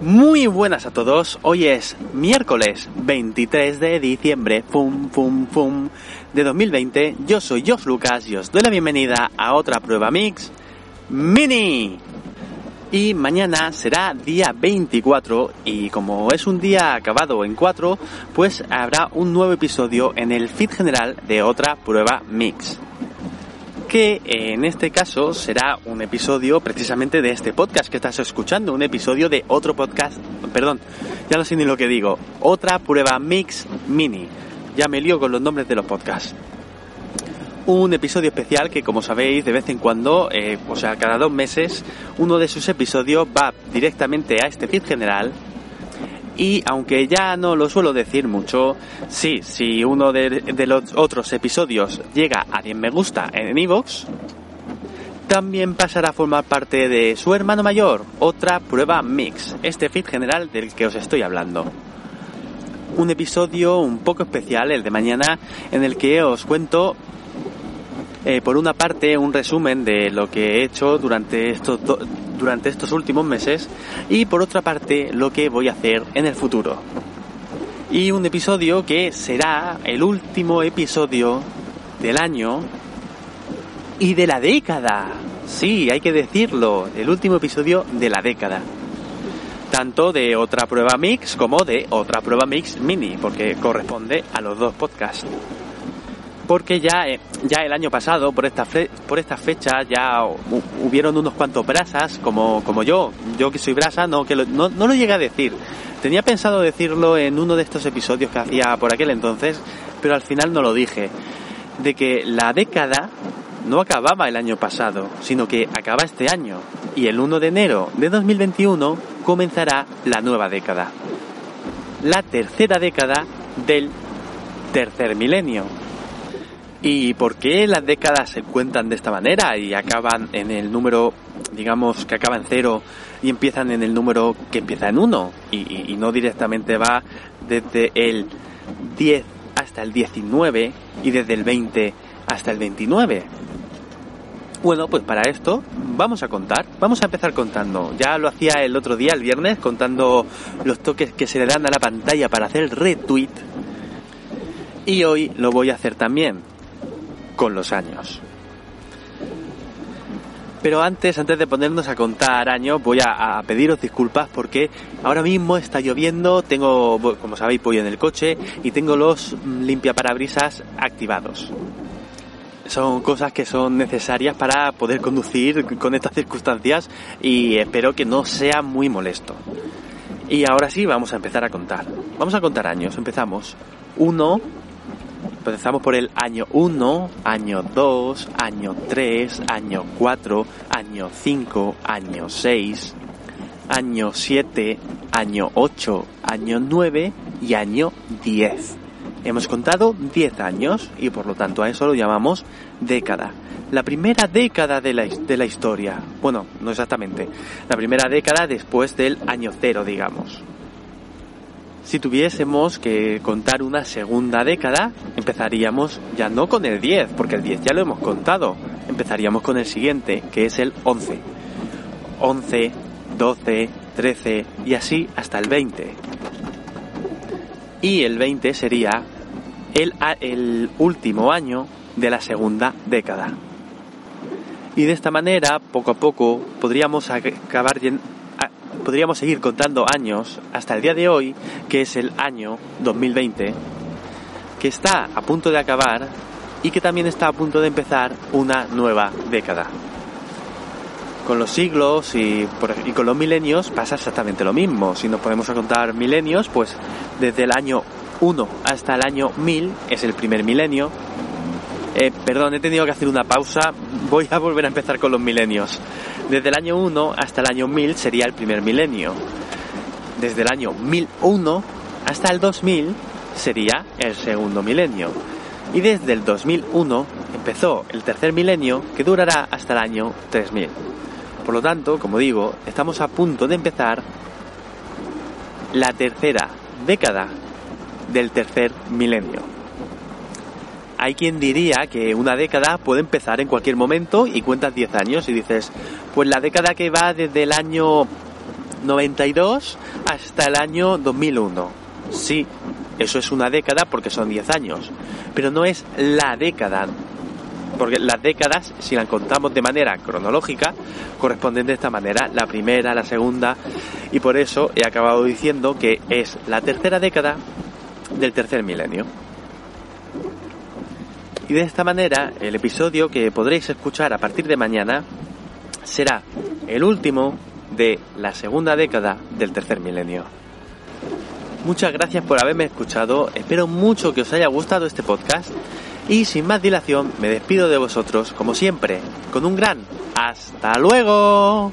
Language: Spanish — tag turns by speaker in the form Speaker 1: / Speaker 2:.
Speaker 1: Muy buenas a todos, hoy es miércoles 23 de diciembre, fum, fum, fum, de 2020. Yo soy Josh Lucas y os doy la bienvenida a otra prueba mix mini. Y mañana será día 24 y como es un día acabado en 4, pues habrá un nuevo episodio en el feed general de otra prueba mix que en este caso será un episodio precisamente de este podcast que estás escuchando, un episodio de otro podcast, perdón, ya no sé ni lo que digo, otra prueba mix mini. Ya me lío con los nombres de los podcasts. Un episodio especial que, como sabéis, de vez en cuando, eh, o sea, cada dos meses, uno de sus episodios va directamente a este feed general y aunque ya no lo suelo decir mucho, sí, si uno de, los otros episodios llega a 10 me gusta en Evox, también pasará a formar parte de su hermano mayor, otra prueba mix, este feed general del que os estoy hablando. Un episodio un poco especial, el de mañana, en el que os cuento eh, por una parte un resumen de lo que he hecho durante estos durante estos últimos meses y por otra parte lo que voy a hacer en el futuro. Y un episodio que será el último episodio del año y de la década. Sí, hay que decirlo, el último episodio de la década. Tanto de otra prueba mix como de otra prueba mix mini, porque corresponde a los dos podcasts porque ya, eh, ya el año pasado, por esta, por esta fecha, ya hubieron unos cuantos brasas, como, como yo, yo que soy brasa, no, que no, no lo llegué a decir. Tenía pensado decirlo en uno de estos episodios que hacía por aquel entonces, pero al final no lo dije. De que la década no acababa el año pasado, sino que acaba este año. Y el 1 de enero de 2021 comenzará la nueva década. La tercera década del tercer milenio. ¿Y por qué las décadas se cuentan de esta manera y acaban en el número, digamos, que acaba en cero y empiezan en el número que empieza en uno? Y, no directamente va desde el 10 hasta el 19 y desde el 20 hasta el 29. Bueno, pues para esto vamos a contar, vamos a empezar contando. Ya lo hacía el otro día, el viernes, contando los toques que se le dan a la pantalla para hacer el retweet. Y hoy lo voy a hacer también con los años. Pero antes, antes de ponernos a contar años, voy a, pediros disculpas porque ahora mismo está lloviendo, tengo, como sabéis, voy en el coche y tengo los limpiaparabrisas activados. Son cosas que son necesarias para poder conducir con estas circunstancias y espero que no sea muy molesto. Y ahora sí, vamos a empezar a contar. Vamos a contar años. Empezamos. Uno, Empezamos por el año 1, año 2, año 3, año 4, año 5, año 6, año 7, año 8, año 9 y año 10. Hemos contado 10 años y por lo tanto a eso lo llamamos década. La primera década de la, de la historia. Bueno, no exactamente. La primera década después del año cero, digamos. Si tuviésemos que contar una segunda década, empezaríamos ya no con el 10, porque el 10 ya lo hemos contado. Empezaríamos con el siguiente, que es el 11. 11, 12, 13 y así hasta el 20. Y el 20 sería el, el último año de la segunda década. Y de esta manera, poco a poco, podríamos acabar podríamos seguir contando años hasta el día de hoy, que es el año 2020, que está a punto de acabar y que también está a punto de empezar una nueva década. Con los siglos y, con los milenios pasa exactamente lo mismo. Si nos podemos contar milenios, pues desde el año 1 hasta el año 1000 es el primer milenio. Eh, perdón, he tenido que hacer una pausa. Voy a volver a empezar con los milenios. Desde el año 1 hasta el año 1000 sería el primer milenio. Desde el año 1001 hasta el 2000 sería el segundo milenio. Y desde el 2001 empezó el tercer milenio que durará hasta el año 3000. Por lo tanto, como digo, estamos a punto de empezar la tercera década del tercer milenio hay quien diría que una década puede empezar en cualquier momento y cuentas 10 años y dices, pues la década que va desde el año 92 hasta el año 2001. Sí, eso es una década porque son 10 años, pero no es la década, porque las décadas, si las contamos de manera cronológica, corresponden de esta manera, la primera, la segunda, y por eso he acabado diciendo que es la tercera década del tercer milenio. Y de esta manera, el episodio que podréis escuchar a partir de mañana será el último de la segunda década del tercer milenio. Muchas gracias por haberme escuchado, espero mucho que os haya gustado este podcast y sin más dilación me despido de vosotros como siempre, con un gran hasta luego.